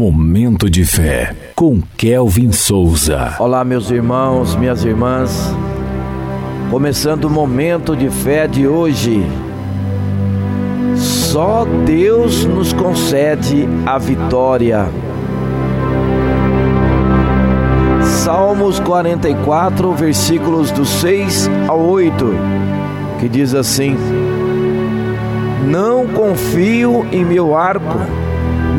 Momento de fé com Kelvin Souza. Olá, meus irmãos, minhas irmãs. Começando o momento de fé de hoje. Só Deus nos concede a vitória. Salmos 44, versículos do 6 ao 8, que diz assim: Não confio em meu arco,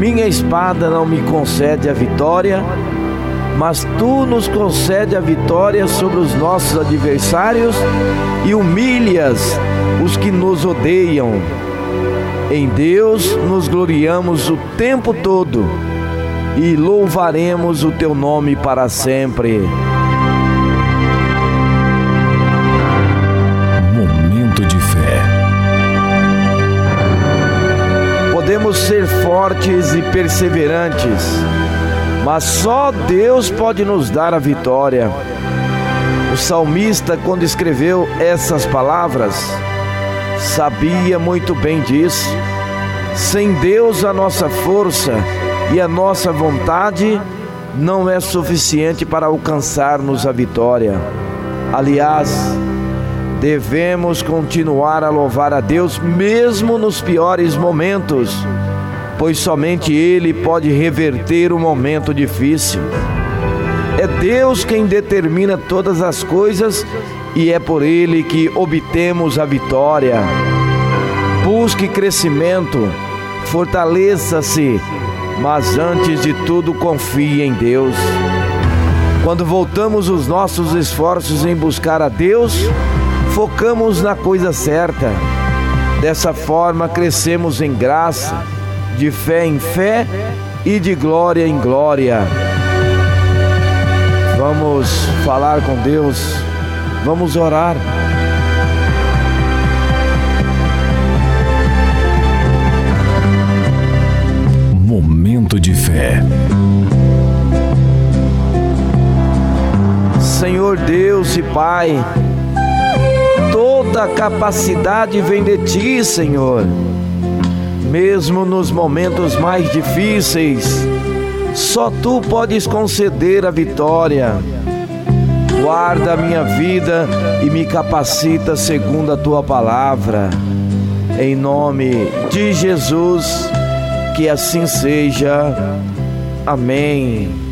minha espada não me concede a vitória, mas tu nos concede a vitória sobre os nossos adversários e humilhas os que nos odeiam. Em Deus nos gloriamos o tempo todo e louvaremos o teu nome para sempre. Podemos ser fortes e perseverantes, mas só Deus pode nos dar a vitória. O salmista, quando escreveu essas palavras, sabia muito bem disso. Sem Deus, a nossa força e a nossa vontade não é suficiente para alcançarmos a vitória. Aliás, devemos continuar a louvar a Deus mesmo nos piores momentos, pois somente Ele pode reverter o momento difícil. É Deus quem determina todas as coisas e é por Ele que obtemos a vitória. Busque crescimento, fortaleça-se mas antes de tudo confie em Deus. Quando voltamos os nossos esforços em buscar a Deus, focamos na coisa certa. Dessa forma, crescemos em graça, de fé em fé e de glória em glória. Vamos falar com Deus, vamos orar. Momento de fé. Senhor Deus e Pai, toda capacidade vem de Ti, Senhor. Mesmo nos momentos mais difíceis, só Tu podes conceder a vitória. Guarda a minha vida e me capacita segundo a Tua palavra. Em nome de Jesus que assim seja. Amém.